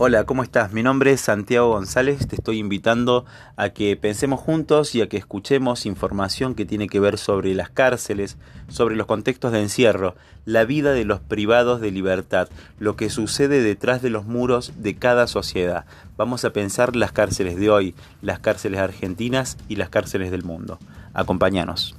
Hola, ¿cómo estás? Mi nombre es Santiago González, te estoy invitando a que pensemos juntos y a que escuchemos información que tiene que ver sobre las cárceles, sobre los contextos de encierro, la vida de los privados de libertad, lo que sucede detrás de los muros de cada sociedad. Vamos a pensar las cárceles de hoy, las cárceles argentinas y las cárceles del mundo. Acompáñanos.